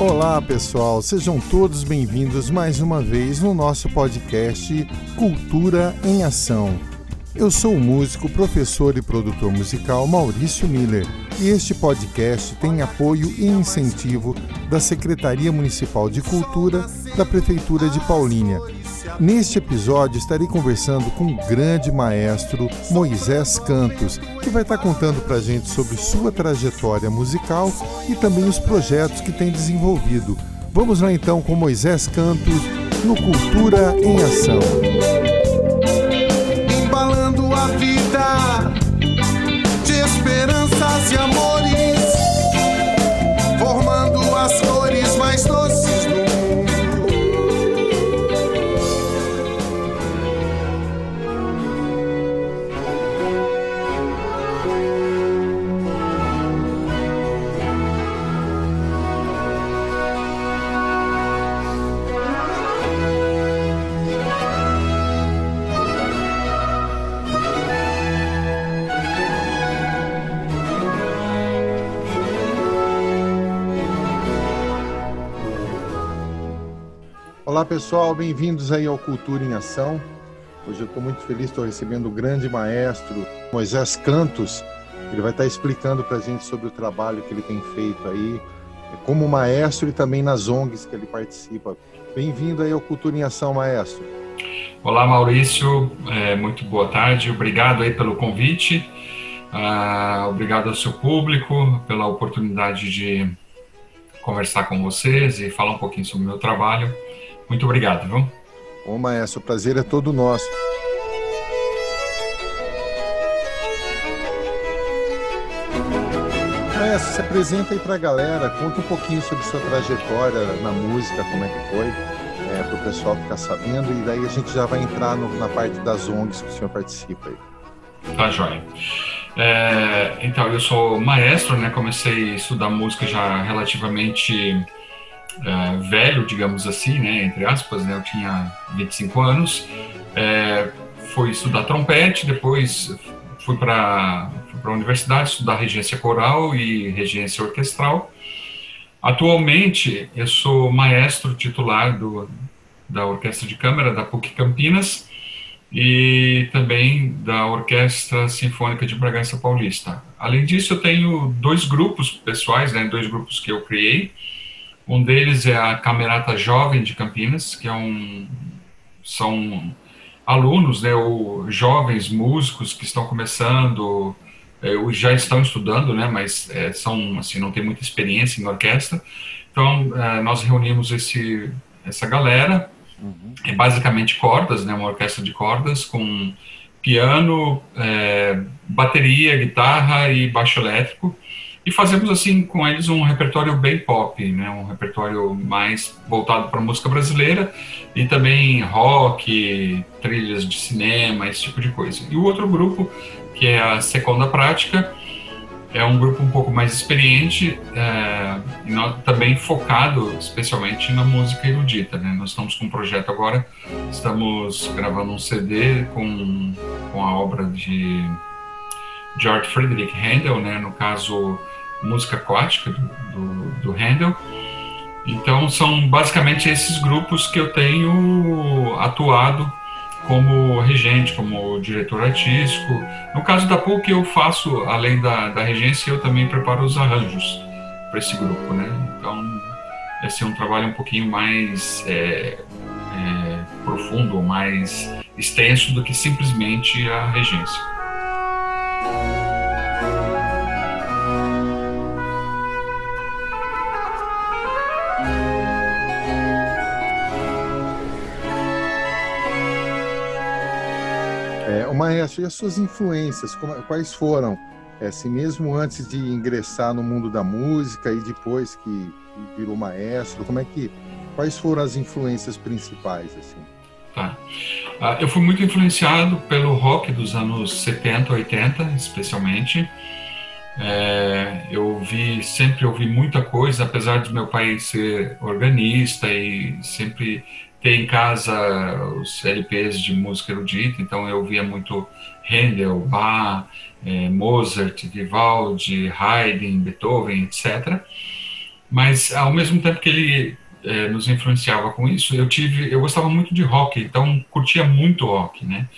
Olá, pessoal, sejam todos bem-vindos mais uma vez no nosso podcast Cultura em Ação. Eu sou o músico, professor e produtor musical Maurício Miller e este podcast tem apoio e incentivo da Secretaria Municipal de Cultura da Prefeitura de Paulínia. Neste episódio estarei conversando com o grande maestro Moisés Cantos, que vai estar contando para a gente sobre sua trajetória musical e também os projetos que tem desenvolvido. Vamos lá então com Moisés Cantos no Cultura em Ação. Olá pessoal, bem-vindos aí ao Cultura em Ação. Hoje eu estou muito feliz, estou recebendo o grande maestro Moisés Cantos. Ele vai estar explicando para a gente sobre o trabalho que ele tem feito aí, como maestro e também nas ONGs que ele participa. Bem-vindo aí ao Cultura em Ação, maestro. Olá Maurício, é, muito boa tarde, obrigado aí pelo convite, ah, obrigado ao seu público pela oportunidade de conversar com vocês e falar um pouquinho sobre o meu trabalho. Muito obrigado, viu? Bom, maestro, o prazer é todo nosso. Maestro, se apresenta aí para a galera, conta um pouquinho sobre sua trajetória na música, como é que foi, é, para o pessoal ficar sabendo, e daí a gente já vai entrar no, na parte das ONGs que o senhor participa aí. Tá joia. É, então, eu sou maestro, né? Comecei a estudar música já relativamente é, velho, digamos assim, né? Entre aspas, né? Eu tinha 25 anos. É, fui estudar trompete, depois fui para a universidade estudar regência coral e regência orquestral. Atualmente, eu sou maestro titular do, da Orquestra de Câmara da PUC Campinas e também da Orquestra Sinfônica de Bragança Paulista. Além disso, eu tenho dois grupos pessoais, né, dois grupos que eu criei. Um deles é a Camerata Jovem de Campinas, que é um, são alunos, né, ou jovens músicos que estão começando, é, ou já estão estudando, né, mas é, são assim não tem muita experiência em orquestra. Então, é, nós reunimos esse essa galera Uhum. É basicamente cordas, né? Uma orquestra de cordas com piano, é, bateria, guitarra e baixo elétrico. E fazemos assim com eles um repertório bem pop, né? Um repertório mais voltado para música brasileira e também rock, trilhas de cinema, esse tipo de coisa. E o outro grupo, que é a Segunda Prática, é um grupo um pouco mais experiente é, e nós, também focado especialmente na música erudita. Né? Nós estamos com um projeto agora, estamos gravando um CD com, com a obra de George Friedrich Handel, né? no caso, música aquática do, do, do Handel. Então, são basicamente esses grupos que eu tenho atuado como regente, como diretor artístico. No caso da PUC, eu faço, além da, da regência, eu também preparo os arranjos para esse grupo, né? Então, esse é um trabalho um pouquinho mais é, é, profundo, mais extenso do que simplesmente a regência. Maestro, e as suas influências, quais foram? Assim, mesmo antes de ingressar no mundo da música e depois que, virou maestro, como é que, quais foram as influências principais, assim? Tá. Uh, eu fui muito influenciado pelo rock dos anos 70, 80, especialmente. É, eu ouvi, sempre ouvi muita coisa, apesar de meu pai ser organista e sempre ter em casa os LPs de música erudita, então eu via muito Handel, Bach, eh, Mozart, Vivaldi, Haydn, Beethoven, etc. Mas ao mesmo tempo que ele é, nos influenciava com isso, eu tive, eu gostava muito de rock, então curtia muito rock, né?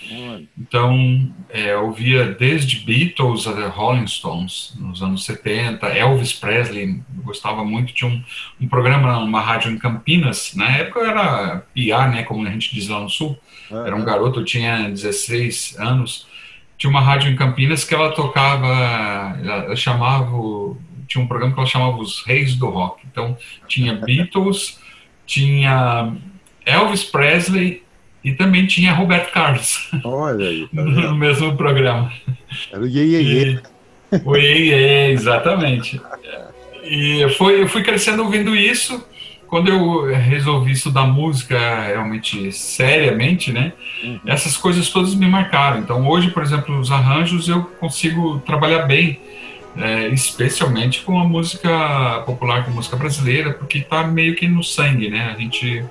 Então é, ouvia desde Beatles a Rolling Stones nos anos 70, Elvis Presley, gostava muito, tinha um, um programa numa rádio em Campinas, na época eu era PIA, né, como a gente diz lá no Sul, era um garoto, eu tinha 16 anos, tinha uma rádio em Campinas que ela tocava, ela chamava tinha um programa que ela chamava Os Reis do Rock. Então, tinha Beatles, tinha Elvis Presley e também tinha Roberto Carlos. Olha aí. Tá no mesmo programa. Era o Iê, Iê, Iê. O Iê, Iê, exatamente. E foi, eu fui crescendo ouvindo isso. Quando eu resolvi estudar música realmente seriamente, né? Uhum. Essas coisas todas me marcaram. Então, hoje, por exemplo, os arranjos eu consigo trabalhar bem é, especialmente com a música popular, com a música brasileira, porque está meio que no sangue, né? A gente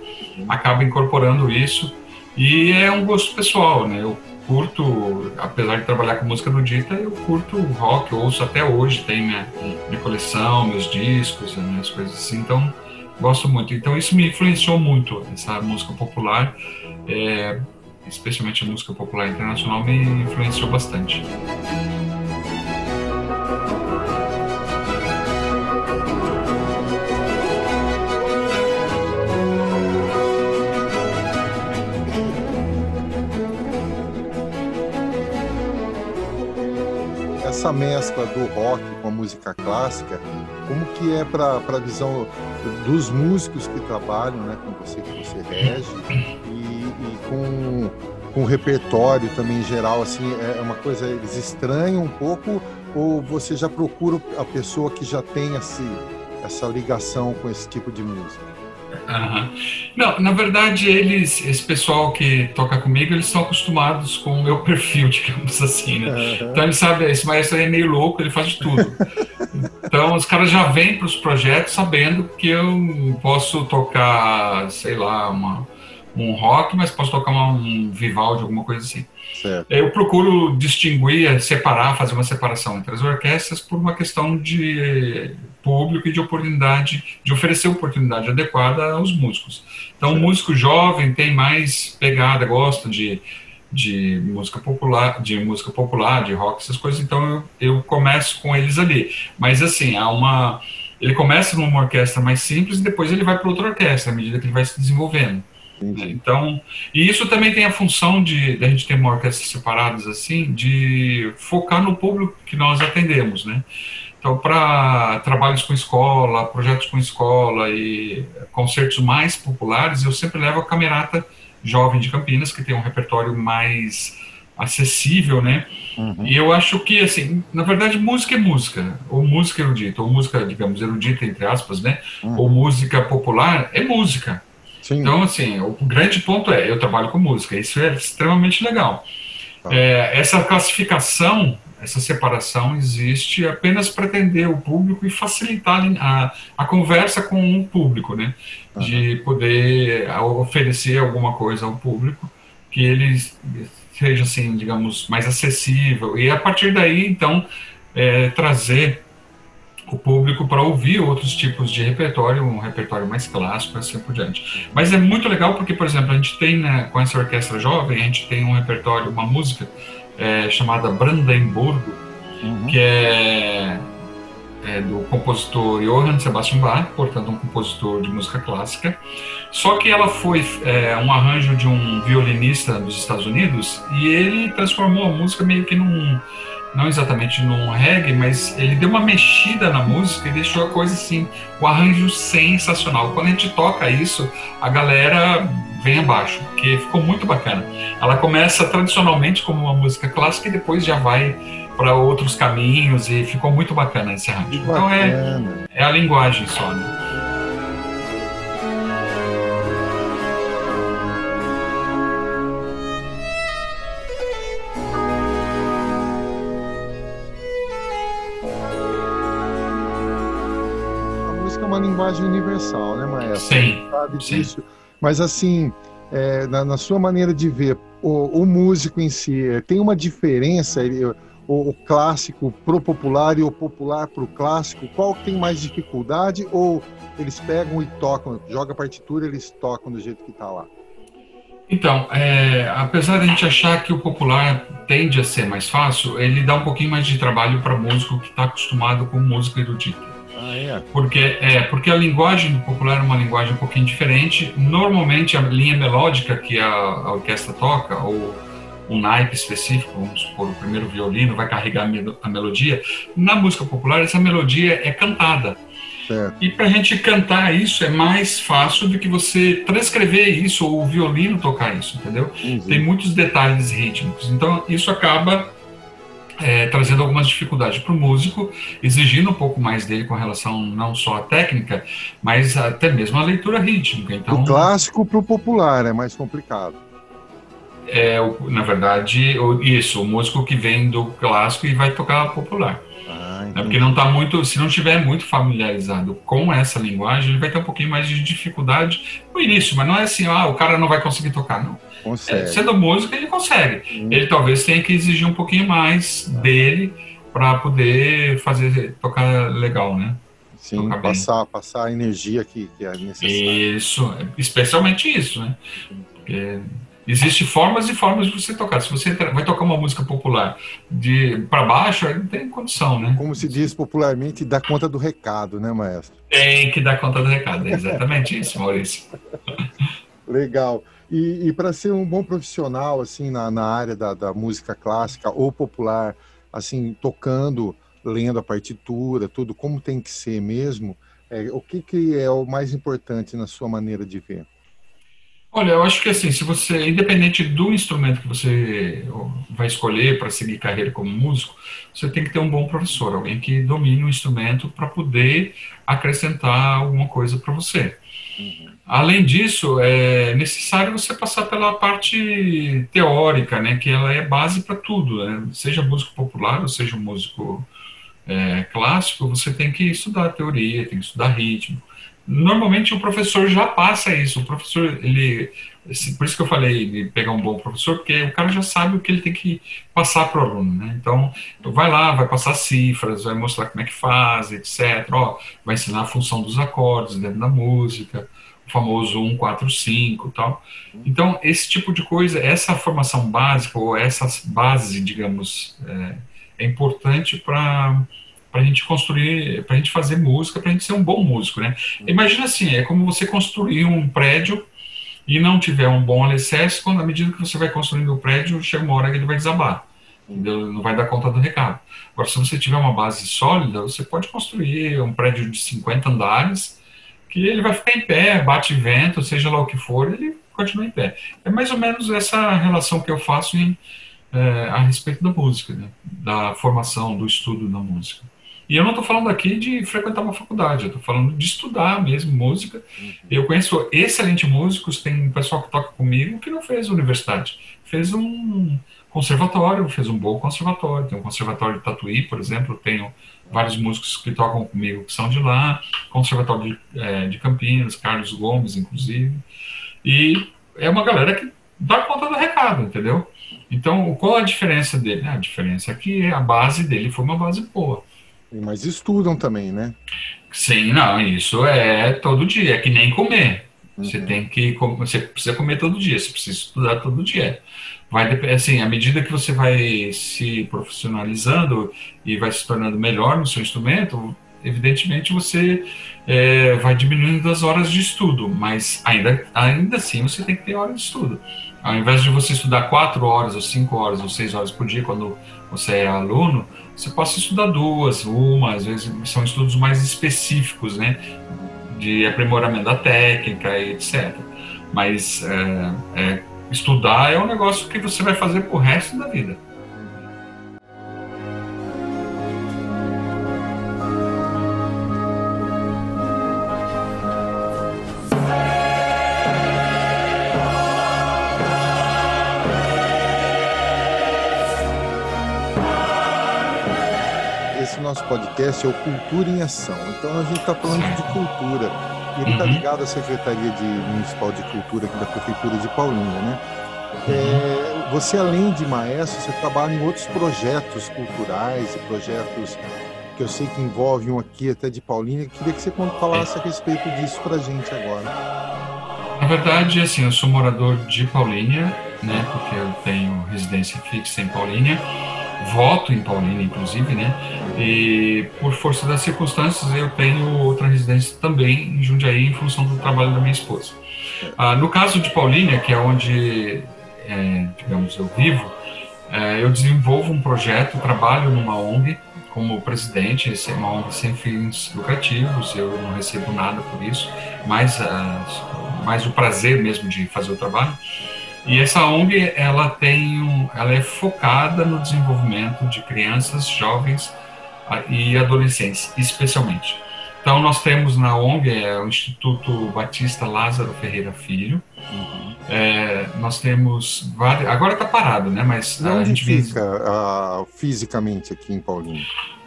acaba incorporando isso e é um gosto pessoal, né? Eu curto, apesar de trabalhar com música erudita, eu curto rock, ouço até hoje, tem minha, minha coleção, meus discos, né, as coisas assim, então gosto muito. Então isso me influenciou muito, essa música popular, é, especialmente a música popular internacional, me influenciou bastante. Essa mescla do rock com a música clássica, como que é para a visão dos músicos que trabalham, né, com você que você rege e, e com, com o repertório também em geral, assim, é uma coisa eles estranham um pouco ou você já procura a pessoa que já tem esse, essa ligação com esse tipo de música? Uhum. Não, na verdade, eles, esse pessoal que toca comigo, eles estão acostumados com o meu perfil, digamos assim, né? Uhum. Então ele sabe, esse maestro é meio louco, ele faz de tudo. então os caras já vêm para os projetos sabendo que eu posso tocar, sei lá, uma, um rock, mas posso tocar uma, um Vivaldi, alguma coisa assim. Certo. Eu procuro distinguir, separar, fazer uma separação entre as orquestras por uma questão de público e de oportunidade, de oferecer oportunidade adequada aos músicos. Então, o músico jovem tem mais pegada, gosta de, de música popular, de música popular, de rock, essas coisas. Então, eu, eu começo com eles ali. Mas assim, há uma ele começa numa orquestra mais simples e depois ele vai para outra orquestra à medida que ele vai se desenvolvendo. Entendi. Então, e isso também tem a função de, de a gente ter uma orquestra separadas assim, de focar no público que nós atendemos, né? Então, para trabalhos com escola, projetos com escola e concertos mais populares, eu sempre levo a Camerata Jovem de Campinas, que tem um repertório mais acessível, né? Uhum. E eu acho que, assim, na verdade, música é música, ou música erudita, ou música, digamos, erudita, entre aspas, né? Uhum. Ou música popular, é música. Sim. Então, assim, o grande ponto é, eu trabalho com música, isso é extremamente legal. Tá. É, essa classificação essa separação existe apenas para atender o público e facilitar a, a conversa com o público, né? De poder oferecer alguma coisa ao público que ele seja, assim, digamos, mais acessível. E a partir daí, então, é, trazer o público para ouvir outros tipos de repertório, um repertório mais clássico, assim por diante. Mas é muito legal porque, por exemplo, a gente tem, né, com essa orquestra jovem, a gente tem um repertório, uma música é, chamada Brandenburgo, uhum. que é, é, do compositor Johann Sebastian Bach, portanto um compositor de música clássica. Só que ela foi é, um arranjo de um violinista dos Estados Unidos e ele transformou a música meio que num não exatamente num reggae, mas ele deu uma mexida na música e deixou a coisa assim, o arranjo sensacional. Quando a gente toca isso, a galera vem abaixo, porque ficou muito bacana. Ela começa tradicionalmente como uma música clássica e depois já vai para outros caminhos e ficou muito bacana esse arranjo. Então é, é a linguagem só, né? Linguagem universal, né, Maestro? Sim. Sabe sim. disso. Mas assim, é, na, na, sua maneira de ver, o, o, músico em si é, tem uma diferença? Ele, o, o clássico pro popular e o popular pro clássico? Qual tem mais dificuldade ou eles pegam e tocam, joga a partitura, eles tocam do jeito que está lá? Então, é, apesar de a gente achar que o popular tende a ser mais fácil, ele dá um pouquinho mais de trabalho para músico que está acostumado com música erudita. Ah, é? Porque, é, porque a linguagem popular é uma linguagem um pouquinho diferente. Normalmente, a linha melódica que a, a orquestra toca, ou um naipe específico, vamos supor, o primeiro violino vai carregar a melodia. Na música popular, essa melodia é cantada. Certo. E para a gente cantar isso é mais fácil do que você transcrever isso ou o violino tocar isso, entendeu? Uhum. Tem muitos detalhes rítmicos. Então, isso acaba é, trazendo algumas dificuldades para o músico, exigindo um pouco mais dele com relação não só à técnica, mas até mesmo à leitura rítmica. Então, o clássico para o popular é mais complicado. É, na verdade, isso, o músico que vem do clássico e vai tocar popular. Ah, é porque não está muito, se não estiver muito familiarizado com essa linguagem, ele vai ter um pouquinho mais de dificuldade no início, mas não é assim, ah, o cara não vai conseguir tocar, não. É, sendo músico, ele consegue. Hum. Ele talvez tenha que exigir um pouquinho mais ah. dele para poder fazer tocar legal, né? Sim, passar, passar a energia que, que é necessária. Isso, especialmente isso, né? Porque Existem formas e formas de você tocar. Se você vai tocar uma música popular de para baixo, não tem condição, né? Como se diz popularmente, dá conta do recado, né, maestro? Tem que dar conta do recado, é exatamente isso, Maurício. Legal. E, e para ser um bom profissional, assim, na, na área da, da música clássica ou popular, assim, tocando, lendo a partitura, tudo, como tem que ser mesmo, é, o que, que é o mais importante na sua maneira de ver? Olha, eu acho que assim, se você, independente do instrumento que você vai escolher para seguir carreira como músico, você tem que ter um bom professor, alguém que domine o instrumento para poder acrescentar alguma coisa para você. Uhum. Além disso, é necessário você passar pela parte teórica, né, que ela é base para tudo, né? seja músico popular ou seja músico é, clássico, você tem que estudar teoria, tem que estudar ritmo normalmente o professor já passa isso. O professor, ele. Por isso que eu falei de pegar um bom professor, porque o cara já sabe o que ele tem que passar para o aluno, né? Então, vai lá, vai passar cifras, vai mostrar como é que faz, etc. Ó, vai ensinar a função dos acordes dentro da música, o famoso 1, 4, 5 tal. Então, esse tipo de coisa, essa formação básica, ou essa base, digamos, é, é importante para para a gente construir, para a gente fazer música, para a gente ser um bom músico, né? Imagina assim, é como você construir um prédio e não tiver um bom alicerce, quando à medida que você vai construindo o prédio, chega uma hora que ele vai desabar, entendeu? não vai dar conta do recado. Agora, se você tiver uma base sólida, você pode construir um prédio de 50 andares, que ele vai ficar em pé, bate vento, seja lá o que for, ele continua em pé. É mais ou menos essa relação que eu faço em, é, a respeito da música, né? da formação, do estudo da música. E eu não estou falando aqui de frequentar uma faculdade, eu estou falando de estudar mesmo música. Uhum. Eu conheço excelentes músicos, tem um pessoal que toca comigo que não fez universidade, fez um conservatório, fez um bom conservatório. Tem um conservatório de Tatuí, por exemplo, tenho vários músicos que tocam comigo que são de lá, conservatório de, é, de Campinas, Carlos Gomes, inclusive. E é uma galera que dá conta do recado, entendeu? Então, qual a diferença dele? A diferença é que a base dele foi uma base boa. Mas estudam também, né? Sim, não, isso é todo dia, é que nem comer. Uhum. Você tem que você precisa comer todo dia, você precisa estudar todo dia. Vai assim, à medida que você vai se profissionalizando e vai se tornando melhor no seu instrumento, evidentemente você é, vai diminuindo as horas de estudo, mas ainda, ainda assim você tem que ter horas de estudo. Ao invés de você estudar quatro horas, ou cinco horas, ou seis horas por dia quando você é aluno, você possa estudar duas, uma, às vezes são estudos mais específicos, né, de aprimoramento da técnica e etc. Mas é, é, estudar é um negócio que você vai fazer pro resto da vida. Podcast é o Cultura em Ação. Então a gente está falando de cultura. E ele está uhum. ligado à Secretaria de Municipal de Cultura aqui da Prefeitura de Paulínia, né? É, você além de maestro, você trabalha em outros projetos culturais e projetos que eu sei que envolvem um aqui até de Paulínia. Queria que você falasse a respeito disso para a gente agora. Na verdade, assim, eu sou morador de Paulínia, né? Porque eu tenho residência fixa em Paulínia, voto em Paulínia, inclusive, né? E por força das circunstâncias, eu tenho outra residência também em Jundiaí, em função do trabalho da minha esposa. Ah, no caso de Paulínia, que é onde, é, digamos, eu vivo, é, eu desenvolvo um projeto, trabalho numa ONG como presidente, esse é uma ONG sem fins lucrativos, eu não recebo nada por isso, mas, uh, mais o prazer mesmo de fazer o trabalho. E essa ONG, ela tem um, ela é focada no desenvolvimento de crianças, jovens uh, e adolescentes, especialmente. Então, nós temos na ONG é, o Instituto Batista Lázaro Ferreira Filho. Uhum. É, nós temos vários. Agora está parado, né? Mas e onde fica uh, fisicamente aqui em Paulinho?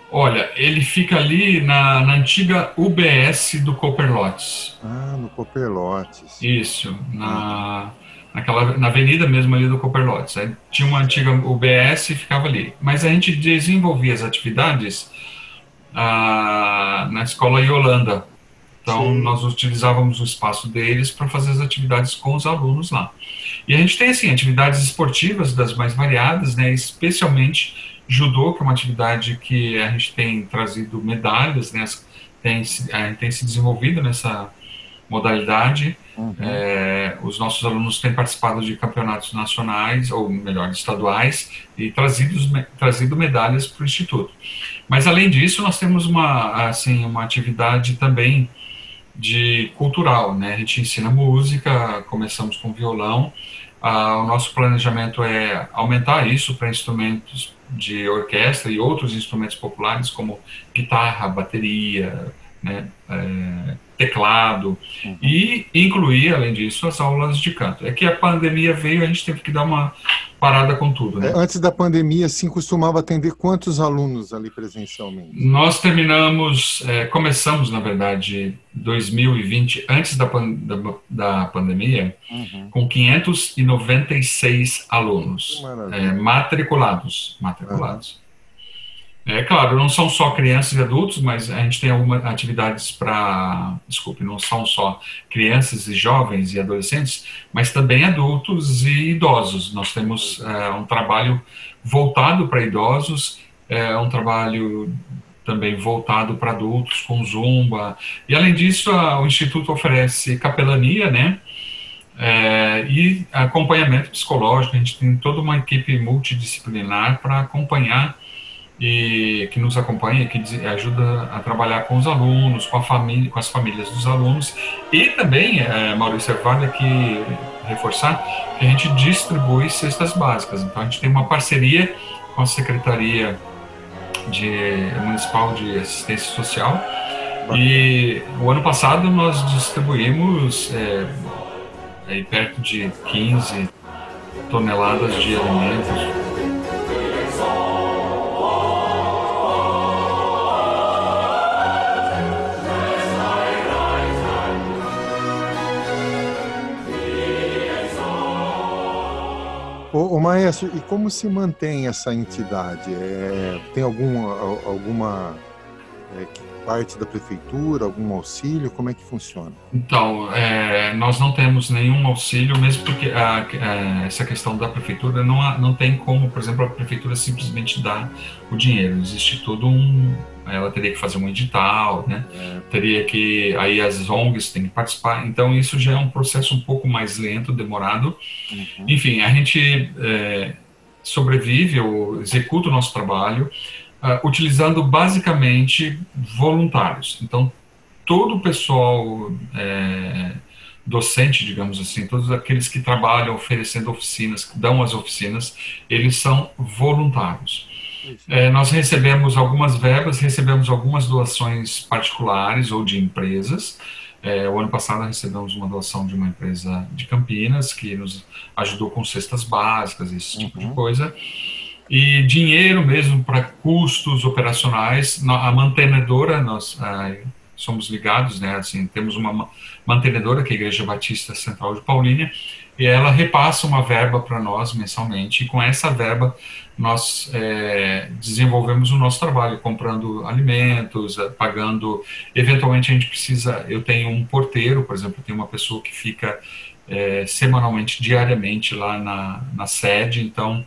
Olha, ele fica ali na, na antiga UBS do Copperlotes. Ah, no Copperlotes. Isso, na, naquela, na avenida mesmo ali do Copperlotes. tinha uma antiga UBS e ficava ali. Mas a gente desenvolvia as atividades na escola Yolanda. Então, Sim. nós utilizávamos o espaço deles para fazer as atividades com os alunos lá. E a gente tem, assim, atividades esportivas das mais variadas, né, especialmente judô, que é uma atividade que a gente tem trazido medalhas, né, tem, a gente tem se desenvolvido nessa modalidade. Uhum. É, os nossos alunos têm participado de campeonatos nacionais, ou melhor, estaduais, e trazidos, trazido medalhas para o Instituto. Mas, além disso, nós temos uma, assim, uma atividade também de cultural, né? A gente ensina música, começamos com violão. Ah, o nosso planejamento é aumentar isso para instrumentos de orquestra e outros instrumentos populares, como guitarra, bateria, né? É, teclado uhum. e incluir, além disso, as aulas de canto. É que a pandemia veio, a gente teve que dar uma parada com tudo. Né? É, antes da pandemia, sim, costumava atender quantos alunos ali presencialmente? Nós terminamos, é, começamos, na verdade, 2020, antes da, da, da pandemia, uhum. com 596 alunos é, matriculados. matriculados. Uhum. É claro, não são só crianças e adultos, mas a gente tem algumas atividades para, desculpe, não são só crianças e jovens e adolescentes, mas também adultos e idosos. Nós temos é, um trabalho voltado para idosos, é um trabalho também voltado para adultos com zumba. E além disso, a, o instituto oferece capelania, né? É, e acompanhamento psicológico. A gente tem toda uma equipe multidisciplinar para acompanhar e que nos acompanha, que ajuda a trabalhar com os alunos, com a família, com as famílias dos alunos. E também, é, Maurício, vale aqui reforçar que a gente distribui cestas básicas. Então a gente tem uma parceria com a Secretaria de, Municipal de Assistência Social. E o ano passado nós distribuímos é, aí perto de 15 toneladas de alimentos Ô, ô, Maestro, e como se mantém essa entidade? É, tem algum, alguma é, parte da prefeitura, algum auxílio? Como é que funciona? Então, é, nós não temos nenhum auxílio, mesmo porque a, a, essa questão da prefeitura não, não tem como, por exemplo, a prefeitura simplesmente dar o dinheiro. Existe todo um. Ela teria que fazer um edital, né? É. Teria que. Aí as ONGs têm que participar. Então, isso já é um processo um pouco mais lento, demorado. Uhum. Enfim, a gente é, sobrevive ou executa o nosso trabalho uh, utilizando basicamente voluntários. Então, todo o pessoal é, docente, digamos assim, todos aqueles que trabalham oferecendo oficinas, que dão as oficinas, eles são voluntários. É, nós recebemos algumas verbas, recebemos algumas doações particulares ou de empresas. É, o ano passado recebemos uma doação de uma empresa de Campinas que nos ajudou com cestas básicas, esse tipo uhum. de coisa e dinheiro mesmo para custos operacionais. A mantenedora, nós, a somos ligados, né? Assim, temos uma mantenedora que é a Igreja Batista Central de Paulínia e ela repassa uma verba para nós mensalmente e com essa verba nós é, desenvolvemos o nosso trabalho comprando alimentos, é, pagando. Eventualmente a gente precisa. Eu tenho um porteiro, por exemplo, tem uma pessoa que fica é, semanalmente, diariamente lá na, na sede, então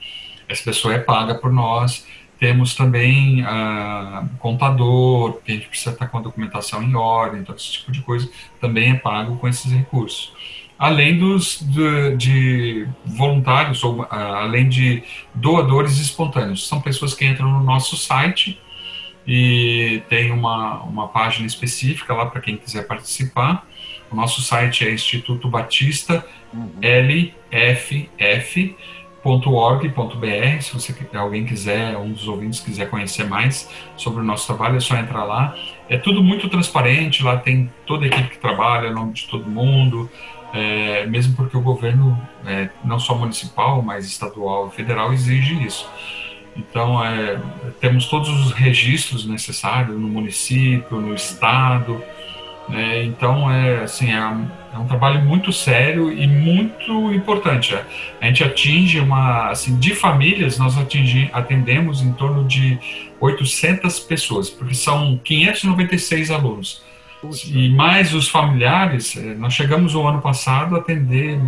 essa pessoa é paga por nós. Temos também ah, contador, que a gente precisa estar com a documentação em ordem, então esse tipo de coisa também é pago com esses recursos. Além dos de, de voluntários, ou ah, além de doadores espontâneos. São pessoas que entram no nosso site e tem uma, uma página específica lá para quem quiser participar. O nosso site é Instituto Batista uhum. LFF .org.br, se você alguém quiser, um dos ouvintes quiser conhecer mais sobre o nosso trabalho, é só entrar lá. É tudo muito transparente, lá tem toda a equipe que trabalha, nome de todo mundo, é, mesmo porque o governo, é, não só municipal, mas estadual e federal, exige isso. Então, é, temos todos os registros necessários no município, no estado, né? Então, é, assim, é, é, um trabalho muito sério e muito importante. A gente atinge uma, assim, de famílias, nós atingi, atendemos em torno de 800 pessoas, porque são 596 alunos. Puxa. E mais os familiares, é, nós chegamos o ano passado a atender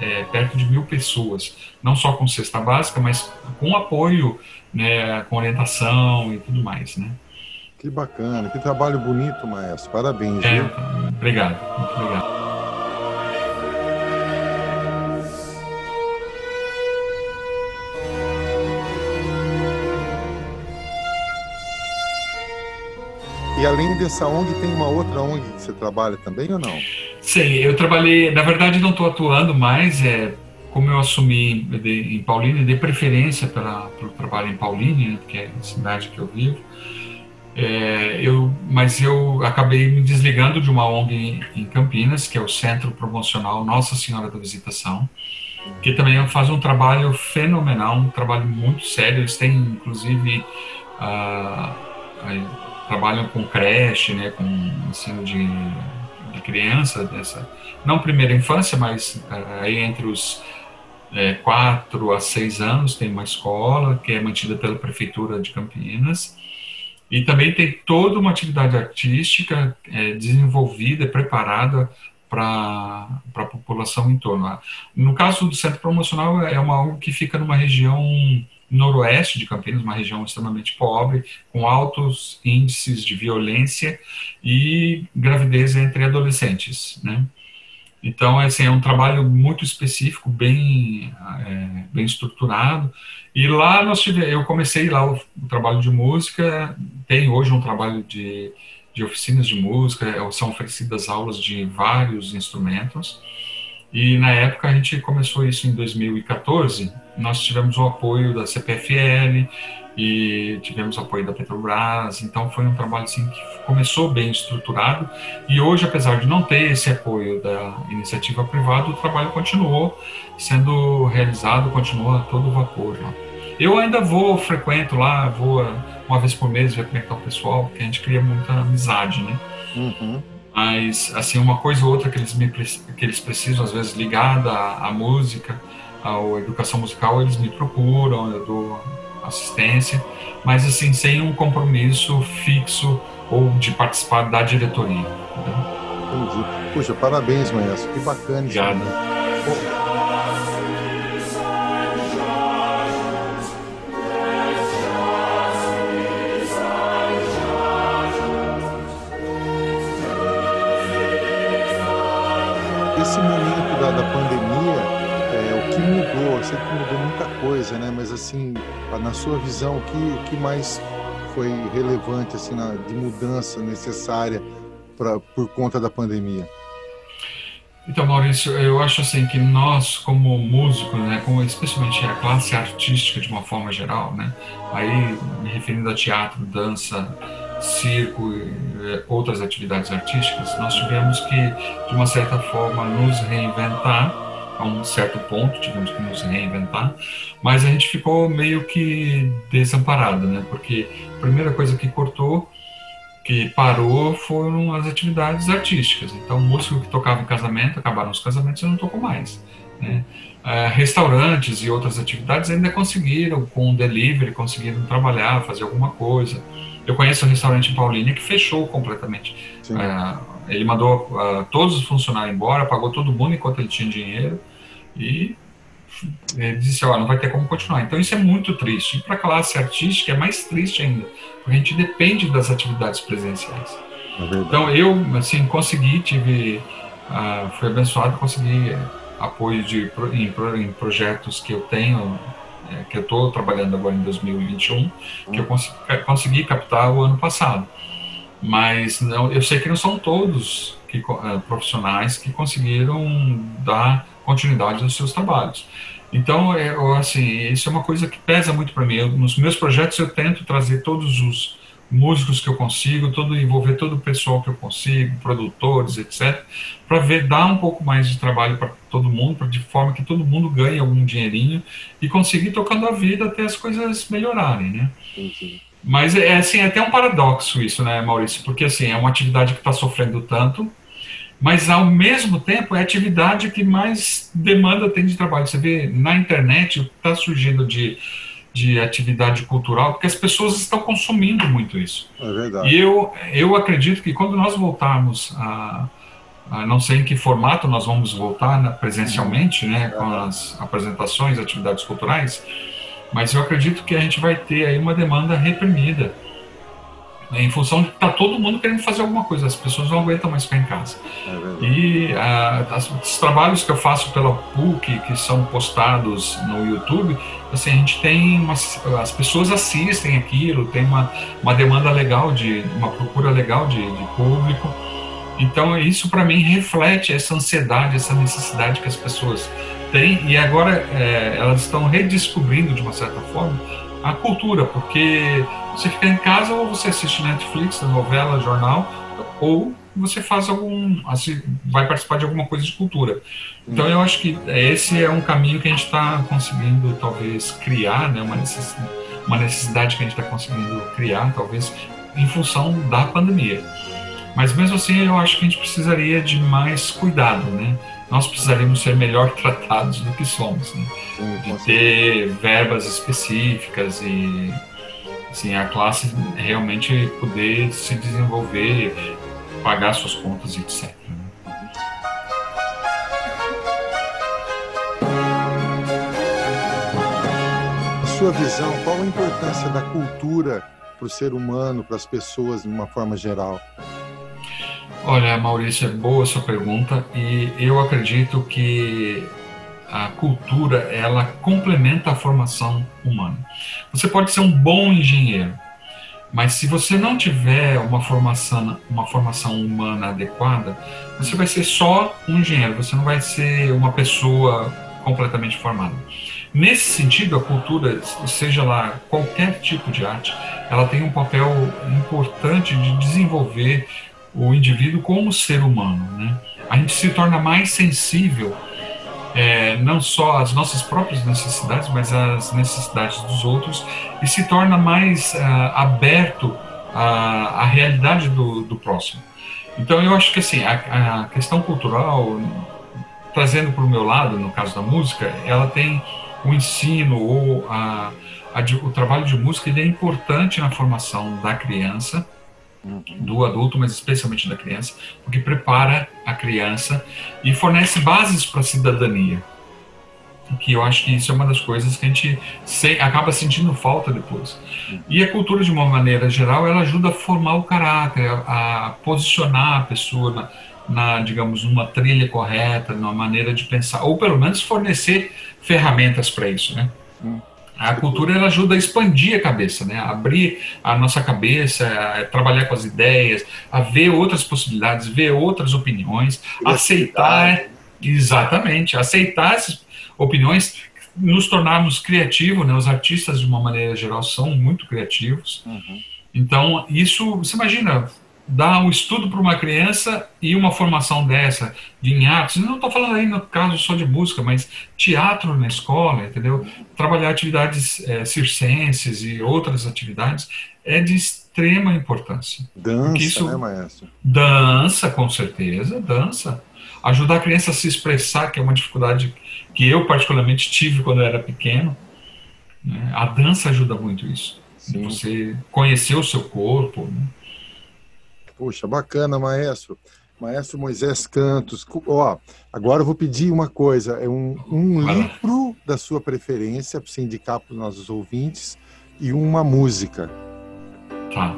é, perto de mil pessoas, não só com cesta básica, mas com apoio, né, com orientação e tudo mais, né. Que bacana, que trabalho bonito, maestro. Parabéns. É, viu? Obrigado, obrigado. E além dessa ONG, tem uma outra ONG que você trabalha também ou não? Sim, eu trabalhei, na verdade não estou atuando mais, é, como eu assumi em Paulínia, dei preferência para o trabalho em Paulínia, né, que é a cidade que eu vivo, é, eu, mas eu acabei me desligando de uma ONG em Campinas, que é o Centro Promocional Nossa Senhora da Visitação, que também faz um trabalho fenomenal, um trabalho muito sério. Eles têm, inclusive, ah, trabalham com creche, né, com ensino de, de criança, dessa, não primeira infância, mas ah, aí entre os é, 4 a 6 anos tem uma escola que é mantida pela Prefeitura de Campinas e também tem toda uma atividade artística é, desenvolvida, preparada para a população em torno. No caso do centro promocional, é uma algo que fica numa região noroeste de Campinas, uma região extremamente pobre, com altos índices de violência e gravidez entre adolescentes, né? Então, assim, é um trabalho muito específico, bem, é, bem estruturado. E lá nós eu comecei lá o, o, trabalho de música, tem hoje um trabalho de, de oficinas de música, é, são oferecidas aulas de vários instrumentos. E na época a gente começou isso em 2014, nós tivemos o apoio da CPFL, e tivemos apoio da Petrobras, então foi um trabalho assim que começou bem estruturado e hoje, apesar de não ter esse apoio da iniciativa privada, o trabalho continuou sendo realizado, continua todo vapor. Né? Eu ainda vou, frequento lá, vou uma vez por mês ver como é que tá o pessoal, porque a gente cria muita amizade, né? Uhum. Mas, assim, uma coisa ou outra que eles, me, que eles precisam, às vezes, ligada à, à música, à educação musical, eles me procuram, eu dou assistência, mas assim, sem um compromisso fixo ou de participar da diretoria. Entendi. Puxa, parabéns, Maestro, que bacana. Obrigado. Esse que mudou muita coisa, né? Mas assim, na sua visão, o que, que mais foi relevante assim na, de mudança necessária pra, por conta da pandemia? Então, Maurício, eu acho assim que nós, como músicos, né, como especialmente a classe artística de uma forma geral, né, aí me referindo a teatro, dança, circo e eh, outras atividades artísticas, nós tivemos que, de uma certa forma, nos reinventar a um certo ponto, tivemos que nos reinventar, mas a gente ficou meio que desamparado, né? Porque a primeira coisa que cortou, que parou foram as atividades artísticas. Então, músico que tocava em casamento, acabaram os casamentos e não tocou mais. Né? Uh, restaurantes e outras atividades ainda conseguiram, com o delivery, conseguiram trabalhar, fazer alguma coisa. Eu conheço um restaurante em Paulínia que fechou completamente. Uh, ele mandou uh, todos os funcionários embora, pagou todo mundo enquanto ele tinha dinheiro e ele disse, ó, não vai ter como continuar. Então isso é muito triste. E para a classe artística é mais triste ainda, porque a gente depende das atividades presenciais. É então eu, assim, consegui, tive, uh, fui abençoado, consegui apoio de, em, em projetos que eu tenho, é, que eu estou trabalhando agora em 2021, que eu consegui, consegui, captar o ano passado. Mas não, eu sei que não são todos que, uh, profissionais que conseguiram dar continuidade nos seus trabalhos. Então, é, assim, isso é uma coisa que pesa muito para mim. Eu, nos meus projetos eu tento trazer todos os músicos que eu consigo, todo envolver todo o pessoal que eu consigo, produtores, etc, para ver dar um pouco mais de trabalho para todo mundo, de forma que todo mundo ganhe algum dinheirinho e conseguir tocando a vida até as coisas melhorarem, né? Mas é assim, é até um paradoxo isso, né, Maurício? Porque assim, é uma atividade que está sofrendo tanto, mas ao mesmo tempo é a atividade que mais demanda tem de trabalho. Você vê na internet o que está surgindo de de atividade cultural, porque as pessoas estão consumindo muito isso. É verdade. E eu, eu acredito que quando nós voltarmos a, a não sei em que formato nós vamos voltar né, presencialmente, né, com as apresentações, atividades culturais, mas eu acredito que a gente vai ter aí uma demanda reprimida né, em função de está todo mundo querendo fazer alguma coisa, as pessoas não aguentam mais ficar em casa. É e ah, as, os trabalhos que eu faço pela PUC, que são postados no YouTube, assim, a gente tem umas, as pessoas assistem aquilo, tem uma, uma demanda legal, de uma procura legal de, de público. Então, isso para mim reflete essa ansiedade, essa necessidade que as pessoas têm, e agora é, elas estão redescobrindo, de uma certa forma, a cultura, porque você fica em casa ou você assiste Netflix, novela, jornal, ou você faz algum, assim, vai participar de alguma coisa de cultura. Então eu acho que esse é um caminho que a gente está conseguindo talvez criar, né, uma necessidade, uma necessidade que a gente está conseguindo criar, talvez em função da pandemia. Mas mesmo assim eu acho que a gente precisaria de mais cuidado, né? Nós precisaríamos ser melhor tratados do que somos, né? de ter verbas específicas e assim, a classe realmente poder se desenvolver, pagar suas contas, etc. A sua visão, qual a importância da cultura para o ser humano, para as pessoas de uma forma geral? Olha, Maurício, é boa a sua pergunta e eu acredito que a cultura ela complementa a formação humana. Você pode ser um bom engenheiro, mas se você não tiver uma formação, uma formação humana adequada, você vai ser só um engenheiro, você não vai ser uma pessoa completamente formada. Nesse sentido, a cultura, seja lá qualquer tipo de arte, ela tem um papel importante de desenvolver o indivíduo como ser humano. Né? A gente se torna mais sensível é, não só às nossas próprias necessidades, mas às necessidades dos outros e se torna mais uh, aberto à, à realidade do, do, próximo. Então eu acho que assim a, a questão cultural, trazendo para o meu lado, no caso da música, ela tem o ensino ou a, o trabalho de música ele é importante na formação da criança do adulto, mas especialmente da criança, porque prepara a criança e fornece bases para a cidadania. Que eu acho que isso é uma das coisas que a gente se, acaba sentindo falta depois. E a cultura, de uma maneira geral, ela ajuda a formar o caráter, a, a posicionar a pessoa na, na, digamos, numa trilha correta, numa maneira de pensar, ou pelo menos fornecer ferramentas para isso, né? Hum. A cultura ela ajuda a expandir a cabeça, né? a abrir a nossa cabeça, a trabalhar com as ideias, a ver outras possibilidades, ver outras opiniões, aceitar, exatamente, aceitar essas opiniões, nos tornarmos criativos, né? Os artistas, de uma maneira geral, são muito criativos. Uhum. Então, isso, você imagina, dar um estudo para uma criança e uma formação dessa de em artes, não estou falando aí no caso só de música, mas teatro na escola, entendeu? Trabalhar atividades é, circenses e outras atividades é de extrema importância. Dança, isso, né, maestro? Dança, com certeza, dança. Ajudar a criança a se expressar, que é uma dificuldade que eu particularmente tive quando eu era pequeno. Né? A dança ajuda muito isso. Sim. Você conhecer o seu corpo. Né? Puxa, bacana, maestro. Maestro Moisés Cantos. Ó, agora eu vou pedir uma coisa, é um, um livro da sua preferência para você indicar para os nossos ouvintes e uma música. Tá.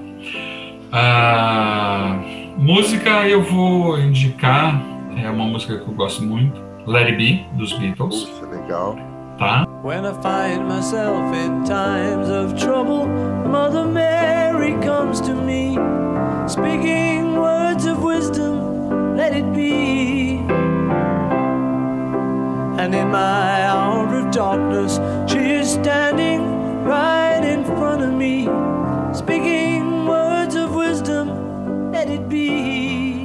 Ah, música eu vou indicar, é uma música que eu gosto muito, Let It Be, dos Beatles. Puxa, legal. Tá. When I find myself in times of trouble, Mother Mary comes to me, speaking words of wisdom, let it be. And in my hour of darkness, she is standing right in front of me, speaking words of wisdom, let it be.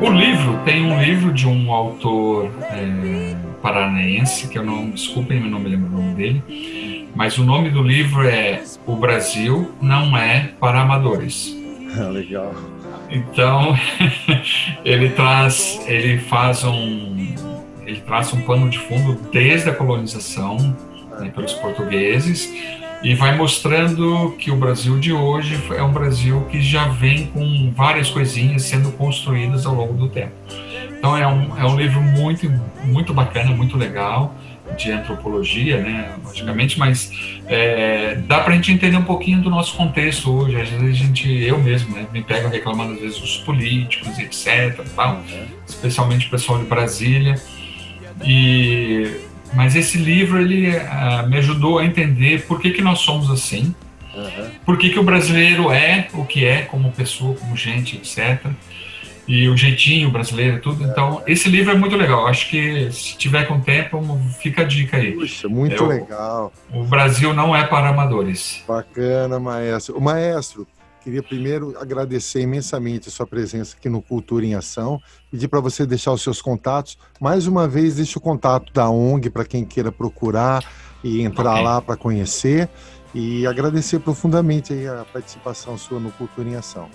O livro tem um livro de um autor é, paranaense, que eu não, desculpem, eu não me lembro o nome dele, mas o nome do livro é O Brasil Não É para Amadores. Legal. Então, ele traz, ele faz um, ele traz um pano de fundo desde a colonização né, pelos portugueses e vai mostrando que o Brasil de hoje é um Brasil que já vem com várias coisinhas sendo construídas ao longo do tempo. Então é um, é um livro muito, muito bacana, muito legal de antropologia, né, logicamente, mas é, dá para a gente entender um pouquinho do nosso contexto hoje. Às vezes a gente, eu mesmo, né, me pego reclamando às vezes dos políticos, etc, tal, especialmente o pessoal de Brasília. E mas esse livro ele uh, me ajudou a entender por que que nós somos assim, por que que o brasileiro é o que é como pessoa, como gente, etc e o jeitinho brasileiro e tudo. Então, esse livro é muito legal. Acho que se tiver com tempo, fica a dica aí. Puxa, muito é, legal. O, o Brasil não é para amadores. Bacana, maestro. O maestro, queria primeiro agradecer imensamente a sua presença aqui no Cultura em Ação, pedir para você deixar os seus contatos. Mais uma vez, deixe o contato da ONG para quem queira procurar e entrar okay. lá para conhecer. E agradecer profundamente a participação sua no Cultura em Ação.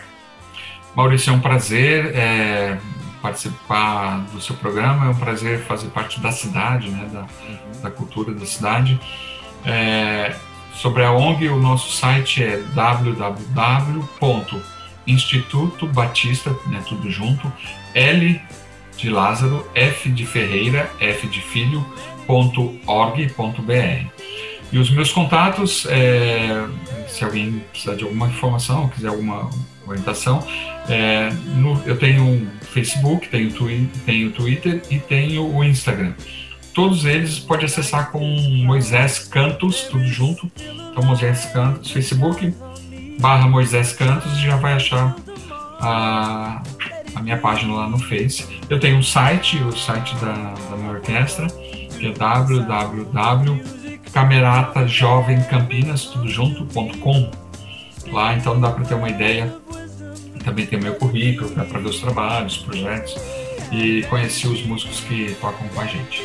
Maurício, é um prazer é, participar do seu programa, é um prazer fazer parte da cidade, né, da, uhum. da cultura da cidade. É, sobre a ONG, o nosso site é www.institutobatista, né, tudo junto, L de Lázaro, F de Ferreira, F de Filho, .org.br. E os meus contatos, é, se alguém precisar de alguma informação, quiser alguma orientação, é, no, eu tenho um Facebook, tenho, twi tenho Twitter e tenho o Instagram. Todos eles pode acessar com Moisés Cantos, tudo junto. Então, Moisés Cantos, Facebook, barra Moisés Cantos, já vai achar a, a minha página lá no Face. Eu tenho um site, o site da, da minha orquestra, que é www.cameratajovemcampinas, tudo junto.com. Lá, então dá para ter uma ideia também tem meu currículo né, para ver os trabalhos, projetos e conhecer os músicos que tocam com a gente.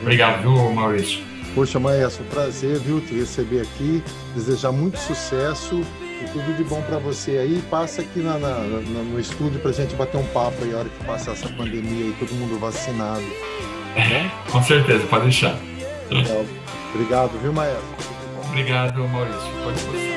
Obrigado, viu, Maurício? Poxa, Maestro, prazer, viu, te receber aqui, desejar muito sucesso e tudo de bom para você aí. Passa aqui na, na, na, no estúdio para a gente bater um papo aí, a hora que passar essa pandemia e todo mundo vacinado. Tá com certeza, pode deixar. Legal. Obrigado, viu, Maestro? Obrigado, Maurício. Pode passar.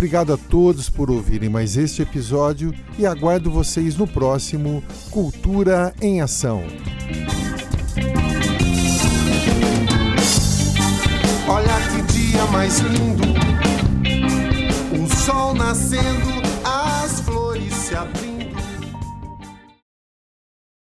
Obrigado a todos por ouvirem mais este episódio e aguardo vocês no próximo Cultura em Ação. Olha que dia mais lindo, o sol nascendo